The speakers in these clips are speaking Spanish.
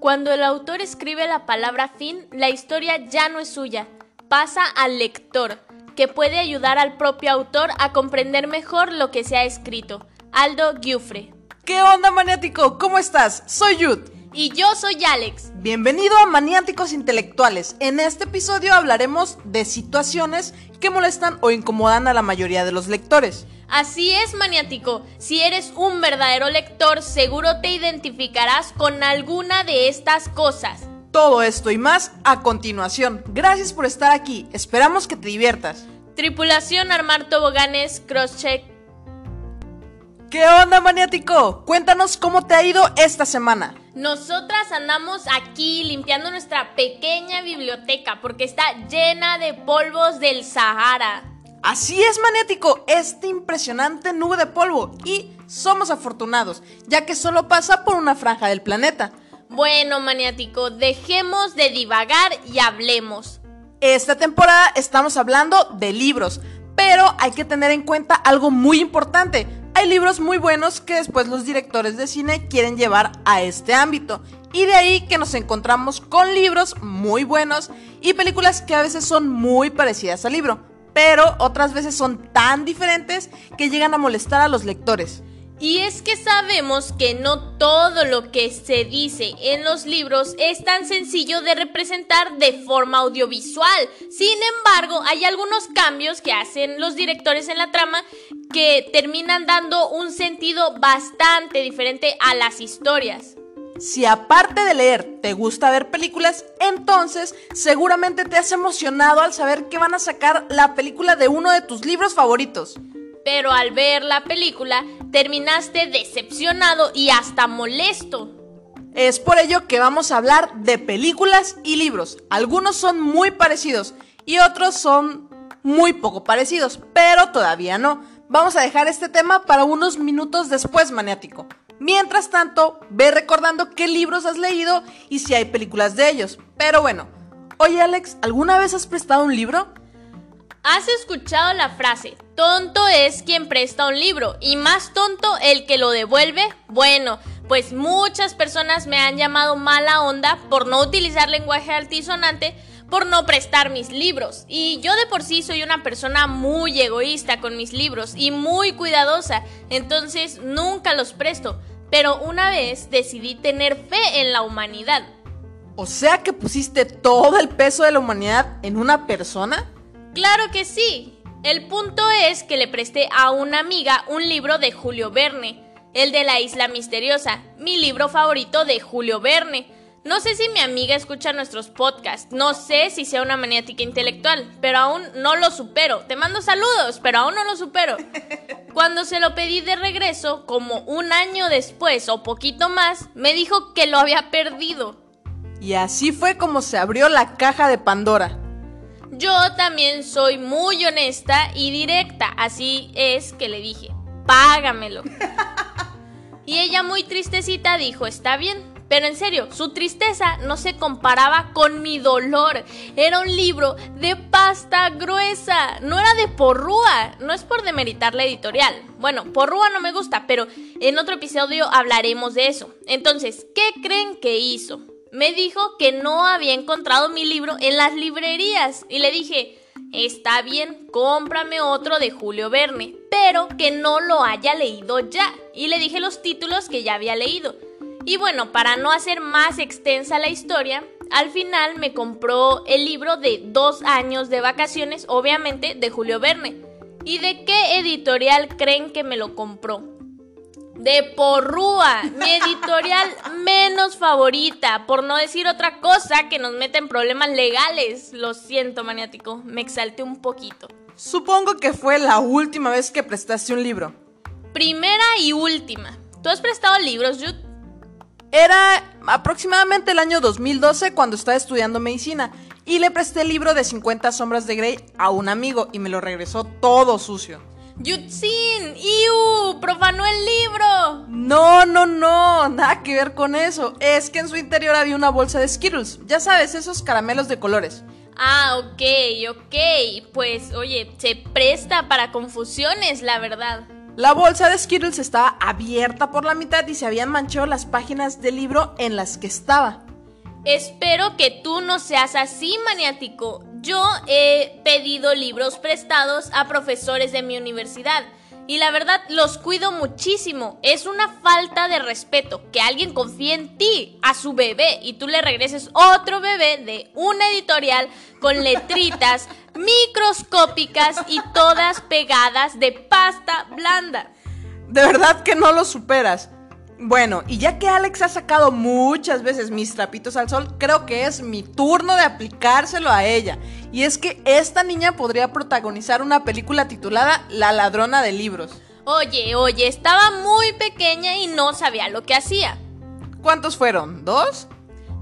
Cuando el autor escribe la palabra fin, la historia ya no es suya, pasa al lector, que puede ayudar al propio autor a comprender mejor lo que se ha escrito. Aldo Giuffre. ¿Qué onda, maniático? ¿Cómo estás? Soy Yud. Y yo soy Alex. Bienvenido a Maniáticos Intelectuales. En este episodio hablaremos de situaciones que molestan o incomodan a la mayoría de los lectores. Así es, maniático. Si eres un verdadero lector, seguro te identificarás con alguna de estas cosas. Todo esto y más a continuación. Gracias por estar aquí. Esperamos que te diviertas. Tripulación armar toboganes, crosscheck. ¿Qué onda, maniático? Cuéntanos cómo te ha ido esta semana. Nosotras andamos aquí limpiando nuestra pequeña biblioteca porque está llena de polvos del Sahara. Así es, maniático, este impresionante nube de polvo. Y somos afortunados, ya que solo pasa por una franja del planeta. Bueno, maniático, dejemos de divagar y hablemos. Esta temporada estamos hablando de libros, pero hay que tener en cuenta algo muy importante. Hay libros muy buenos que después los directores de cine quieren llevar a este ámbito. Y de ahí que nos encontramos con libros muy buenos y películas que a veces son muy parecidas al libro, pero otras veces son tan diferentes que llegan a molestar a los lectores. Y es que sabemos que no todo lo que se dice en los libros es tan sencillo de representar de forma audiovisual. Sin embargo, hay algunos cambios que hacen los directores en la trama que terminan dando un sentido bastante diferente a las historias. Si aparte de leer te gusta ver películas, entonces seguramente te has emocionado al saber que van a sacar la película de uno de tus libros favoritos pero al ver la película terminaste decepcionado y hasta molesto. Es por ello que vamos a hablar de películas y libros. Algunos son muy parecidos y otros son muy poco parecidos, pero todavía no. Vamos a dejar este tema para unos minutos después, maniático. Mientras tanto, ve recordando qué libros has leído y si hay películas de ellos. Pero bueno, oye Alex, ¿alguna vez has prestado un libro? ¿Has escuchado la frase, tonto es quien presta un libro y más tonto el que lo devuelve? Bueno, pues muchas personas me han llamado mala onda por no utilizar lenguaje altisonante, por no prestar mis libros. Y yo de por sí soy una persona muy egoísta con mis libros y muy cuidadosa, entonces nunca los presto. Pero una vez decidí tener fe en la humanidad. O sea que pusiste todo el peso de la humanidad en una persona? Claro que sí. El punto es que le presté a una amiga un libro de Julio Verne, el de la isla misteriosa, mi libro favorito de Julio Verne. No sé si mi amiga escucha nuestros podcasts, no sé si sea una maniática intelectual, pero aún no lo supero. Te mando saludos, pero aún no lo supero. Cuando se lo pedí de regreso, como un año después o poquito más, me dijo que lo había perdido. Y así fue como se abrió la caja de Pandora. Yo también soy muy honesta y directa, así es que le dije, págamelo. Y ella muy tristecita dijo, está bien, pero en serio, su tristeza no se comparaba con mi dolor. Era un libro de pasta gruesa, no era de porrúa. No es por demeritar la editorial. Bueno, porrúa no me gusta, pero en otro episodio hablaremos de eso. Entonces, ¿qué creen que hizo? Me dijo que no había encontrado mi libro en las librerías y le dije, está bien, cómprame otro de Julio Verne, pero que no lo haya leído ya. Y le dije los títulos que ya había leído. Y bueno, para no hacer más extensa la historia, al final me compró el libro de dos años de vacaciones, obviamente de Julio Verne. ¿Y de qué editorial creen que me lo compró? De Porrúa, mi editorial menos favorita, por no decir otra cosa que nos mete en problemas legales. Lo siento, maniático, me exalté un poquito. Supongo que fue la última vez que prestaste un libro. Primera y última. ¿Tú has prestado libros, Jude? Era aproximadamente el año 2012 cuando estaba estudiando medicina y le presté el libro de 50 sombras de Grey a un amigo y me lo regresó todo sucio. Yutsin, ¡Iu! ¡Profanó el libro! No, no, no, nada que ver con eso. Es que en su interior había una bolsa de Skittles. Ya sabes, esos caramelos de colores. Ah, ok, ok. Pues oye, se presta para confusiones, la verdad. La bolsa de Skittles estaba abierta por la mitad y se habían manchado las páginas del libro en las que estaba. Espero que tú no seas así, maniático. Yo he pedido libros prestados a profesores de mi universidad y la verdad los cuido muchísimo. Es una falta de respeto que alguien confíe en ti, a su bebé, y tú le regreses otro bebé de una editorial con letritas microscópicas y todas pegadas de pasta blanda. De verdad que no lo superas. Bueno, y ya que Alex ha sacado muchas veces mis trapitos al sol, creo que es mi turno de aplicárselo a ella. Y es que esta niña podría protagonizar una película titulada La ladrona de libros. Oye, oye, estaba muy pequeña y no sabía lo que hacía. ¿Cuántos fueron? ¿Dos?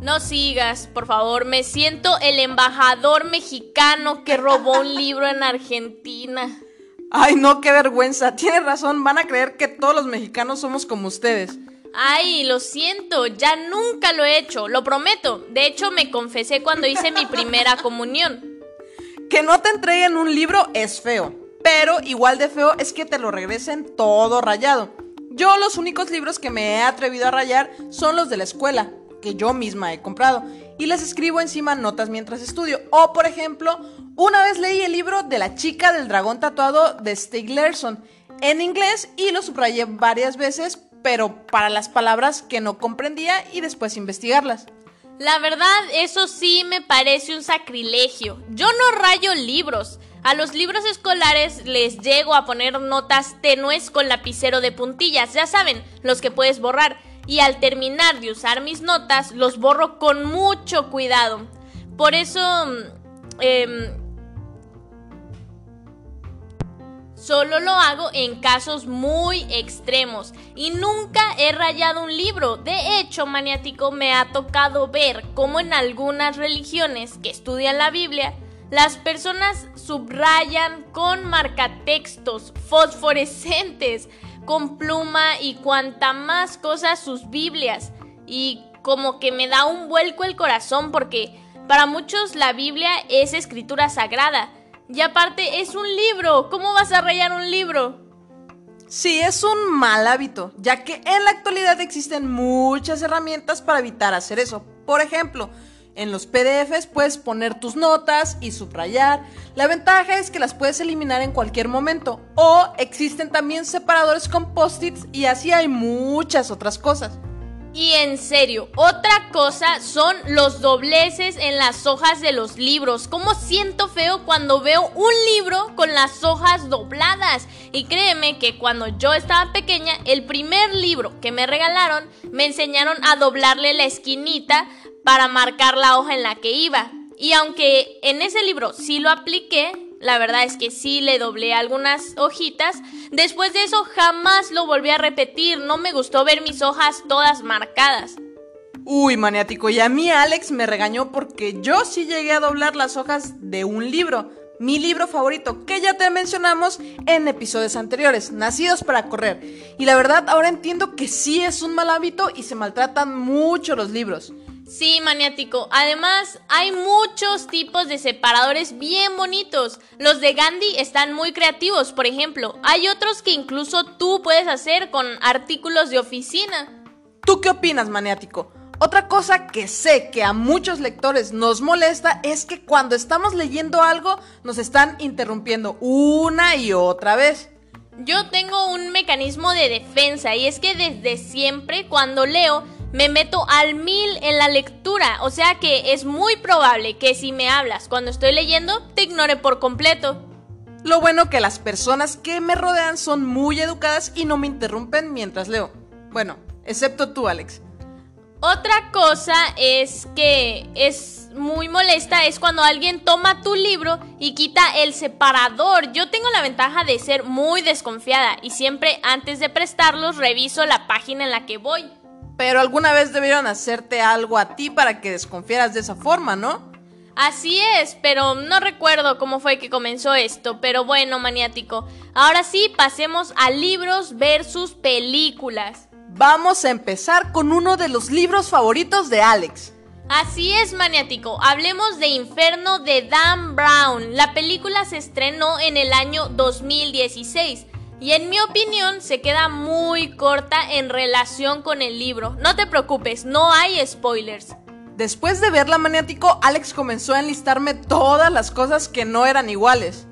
No sigas, por favor, me siento el embajador mexicano que robó un libro en Argentina. Ay, no, qué vergüenza. Tienes razón, van a creer que todos los mexicanos somos como ustedes. Ay, lo siento, ya nunca lo he hecho, lo prometo. De hecho, me confesé cuando hice mi primera comunión. Que no te entreguen un libro es feo, pero igual de feo es que te lo regresen todo rayado. Yo los únicos libros que me he atrevido a rayar son los de la escuela, que yo misma he comprado, y les escribo encima notas mientras estudio. O, por ejemplo, una vez leí el libro de la chica del dragón tatuado de Stieg en inglés y lo subrayé varias veces pero para las palabras que no comprendía y después investigarlas. La verdad, eso sí me parece un sacrilegio. Yo no rayo libros. A los libros escolares les llego a poner notas tenues con lapicero de puntillas, ya saben, los que puedes borrar. Y al terminar de usar mis notas, los borro con mucho cuidado. Por eso... Eh, Solo lo hago en casos muy extremos y nunca he rayado un libro. De hecho, maniático, me ha tocado ver cómo en algunas religiones que estudian la Biblia, las personas subrayan con marcatextos fosforescentes, con pluma y cuanta más cosas sus Biblias. Y como que me da un vuelco el corazón porque para muchos la Biblia es escritura sagrada y aparte es un libro. ¿Cómo vas a rayar un libro? Sí, es un mal hábito, ya que en la actualidad existen muchas herramientas para evitar hacer eso. Por ejemplo, en los PDFs puedes poner tus notas y subrayar. La ventaja es que las puedes eliminar en cualquier momento. O existen también separadores con post-its y así hay muchas otras cosas. Y en serio, otra cosa son los dobleces en las hojas de los libros. Como siento feo cuando veo un libro con las hojas dobladas. Y créeme que cuando yo estaba pequeña, el primer libro que me regalaron, me enseñaron a doblarle la esquinita para marcar la hoja en la que iba. Y aunque en ese libro sí lo apliqué, la verdad es que sí le doblé algunas hojitas. Después de eso jamás lo volví a repetir. No me gustó ver mis hojas todas marcadas. Uy, maniático, y a mí Alex me regañó porque yo sí llegué a doblar las hojas de un libro. Mi libro favorito, que ya te mencionamos en episodios anteriores, Nacidos para Correr. Y la verdad, ahora entiendo que sí es un mal hábito y se maltratan mucho los libros. Sí, maniático. Además, hay muchos tipos de separadores bien bonitos. Los de Gandhi están muy creativos, por ejemplo. Hay otros que incluso tú puedes hacer con artículos de oficina. ¿Tú qué opinas, maniático? Otra cosa que sé que a muchos lectores nos molesta es que cuando estamos leyendo algo nos están interrumpiendo una y otra vez. Yo tengo un mecanismo de defensa y es que desde siempre cuando leo me meto al mil en la lectura, o sea que es muy probable que si me hablas cuando estoy leyendo, te ignore por completo. Lo bueno que las personas que me rodean son muy educadas y no me interrumpen mientras leo. Bueno, excepto tú, Alex. Otra cosa es que es muy molesta es cuando alguien toma tu libro y quita el separador. Yo tengo la ventaja de ser muy desconfiada y siempre antes de prestarlos reviso la página en la que voy. Pero alguna vez debieron hacerte algo a ti para que desconfieras de esa forma, ¿no? Así es, pero no recuerdo cómo fue que comenzó esto, pero bueno, maniático. Ahora sí, pasemos a libros versus películas. Vamos a empezar con uno de los libros favoritos de Alex. Así es, maniático. Hablemos de Inferno de Dan Brown. La película se estrenó en el año 2016. Y en mi opinión se queda muy corta en relación con el libro. No te preocupes, no hay spoilers. Después de verla maniático, Alex comenzó a enlistarme todas las cosas que no eran iguales.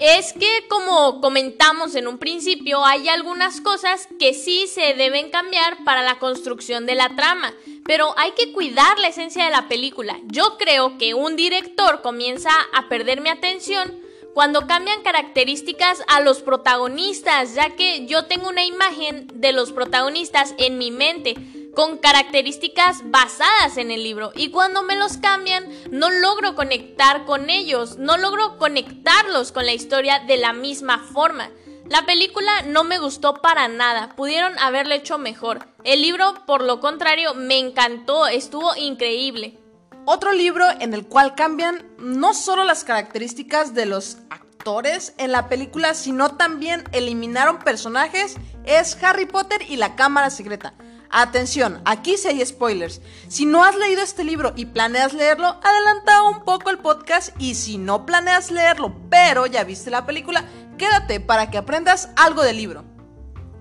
Es que como comentamos en un principio, hay algunas cosas que sí se deben cambiar para la construcción de la trama, pero hay que cuidar la esencia de la película. Yo creo que un director comienza a perder mi atención cuando cambian características a los protagonistas, ya que yo tengo una imagen de los protagonistas en mi mente con características basadas en el libro y cuando me los cambian no logro conectar con ellos, no logro conectarlos con la historia de la misma forma. La película no me gustó para nada, pudieron haberlo hecho mejor. El libro, por lo contrario, me encantó, estuvo increíble. Otro libro en el cual cambian no solo las características de los actores en la película, sino también eliminaron personajes, es Harry Potter y la Cámara Secreta. Atención, aquí sí hay spoilers. Si no has leído este libro y planeas leerlo, adelanta un poco el podcast y si no planeas leerlo, pero ya viste la película, quédate para que aprendas algo del libro.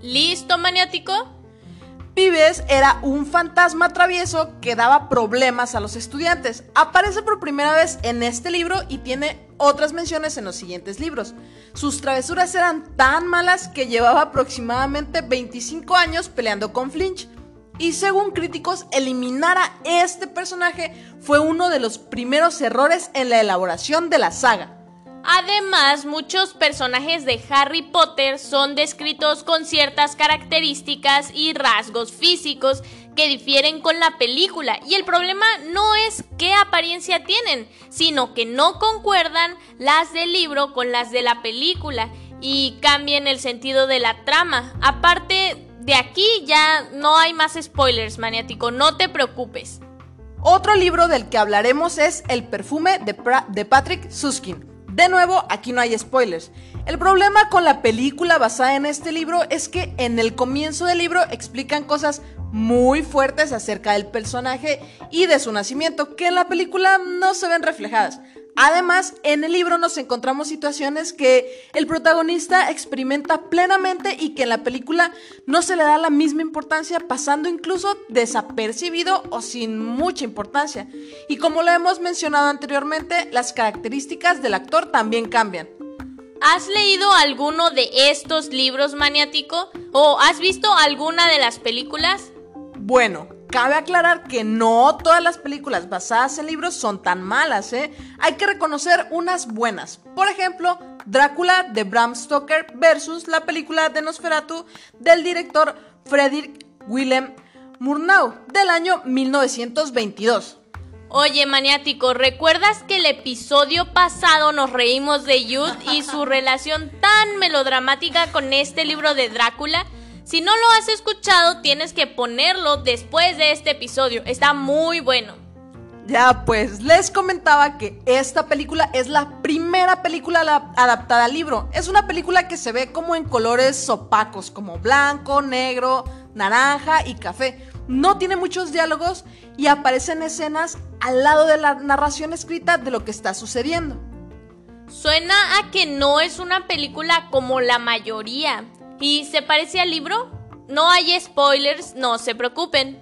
¿Listo, maniático? Vives era un fantasma travieso que daba problemas a los estudiantes. Aparece por primera vez en este libro y tiene otras menciones en los siguientes libros. Sus travesuras eran tan malas que llevaba aproximadamente 25 años peleando con Flinch. Y según críticos, eliminar a este personaje fue uno de los primeros errores en la elaboración de la saga. Además, muchos personajes de Harry Potter son descritos con ciertas características y rasgos físicos que difieren con la película y el problema no es qué apariencia tienen, sino que no concuerdan las del libro con las de la película y cambian el sentido de la trama. Aparte de aquí ya no hay más spoilers, maniático, no te preocupes. Otro libro del que hablaremos es El perfume de, de Patrick Suskin. De nuevo, aquí no hay spoilers. El problema con la película basada en este libro es que en el comienzo del libro explican cosas muy fuertes acerca del personaje y de su nacimiento que en la película no se ven reflejadas. Además, en el libro nos encontramos situaciones que el protagonista experimenta plenamente y que en la película no se le da la misma importancia, pasando incluso desapercibido o sin mucha importancia. Y como lo hemos mencionado anteriormente, las características del actor también cambian. ¿Has leído alguno de estos libros maniático? ¿O has visto alguna de las películas? Bueno, Cabe aclarar que no todas las películas basadas en libros son tan malas, ¿eh? Hay que reconocer unas buenas. Por ejemplo, Drácula de Bram Stoker versus la película de Nosferatu del director Frederick Willem Murnau del año 1922. Oye, maniático, ¿recuerdas que el episodio pasado nos reímos de Youth y su relación tan melodramática con este libro de Drácula? Si no lo has escuchado, tienes que ponerlo después de este episodio. Está muy bueno. Ya, pues les comentaba que esta película es la primera película adaptada al libro. Es una película que se ve como en colores opacos, como blanco, negro, naranja y café. No tiene muchos diálogos y aparecen escenas al lado de la narración escrita de lo que está sucediendo. Suena a que no es una película como la mayoría. ¿Y se parece al libro? No hay spoilers, no se preocupen.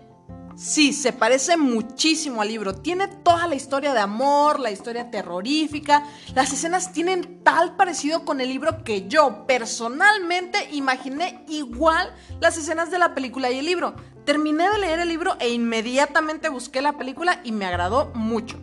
Sí, se parece muchísimo al libro. Tiene toda la historia de amor, la historia terrorífica. Las escenas tienen tal parecido con el libro que yo personalmente imaginé igual las escenas de la película y el libro. Terminé de leer el libro e inmediatamente busqué la película y me agradó mucho.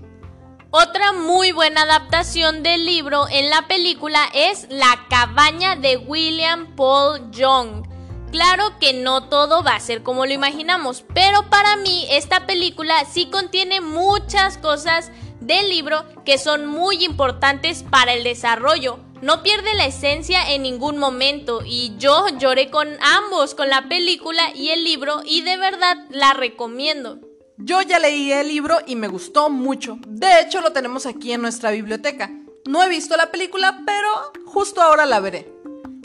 Otra muy buena adaptación del libro en la película es La cabaña de William Paul Young. Claro que no todo va a ser como lo imaginamos, pero para mí esta película sí contiene muchas cosas del libro que son muy importantes para el desarrollo. No pierde la esencia en ningún momento y yo lloré con ambos, con la película y el libro y de verdad la recomiendo. Yo ya leí el libro y me gustó mucho. De hecho, lo tenemos aquí en nuestra biblioteca. No he visto la película, pero justo ahora la veré.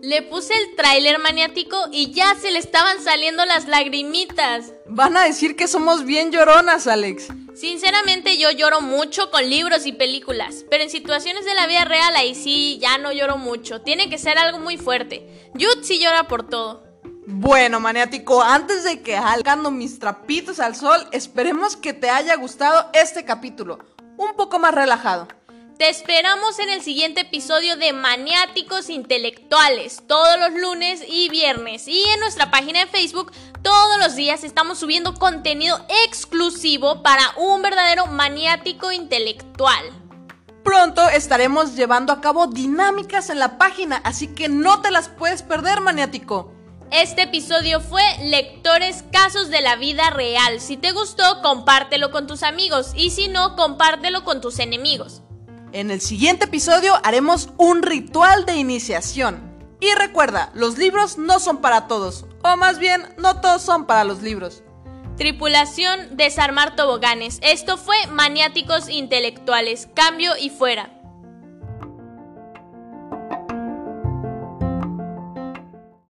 Le puse el tráiler maniático y ya se le estaban saliendo las lagrimitas. Van a decir que somos bien lloronas, Alex. Sinceramente yo lloro mucho con libros y películas, pero en situaciones de la vida real ahí sí ya no lloro mucho. Tiene que ser algo muy fuerte. Jude sí llora por todo. Bueno, maniático, antes de que salgando mis trapitos al sol, esperemos que te haya gustado este capítulo. Un poco más relajado. Te esperamos en el siguiente episodio de Maniáticos Intelectuales, todos los lunes y viernes. Y en nuestra página de Facebook, todos los días estamos subiendo contenido exclusivo para un verdadero maniático intelectual. Pronto estaremos llevando a cabo dinámicas en la página, así que no te las puedes perder, maniático. Este episodio fue Lectores Casos de la Vida Real. Si te gustó, compártelo con tus amigos y si no, compártelo con tus enemigos. En el siguiente episodio haremos un ritual de iniciación. Y recuerda, los libros no son para todos, o más bien, no todos son para los libros. Tripulación Desarmar Toboganes. Esto fue Maniáticos Intelectuales. Cambio y fuera.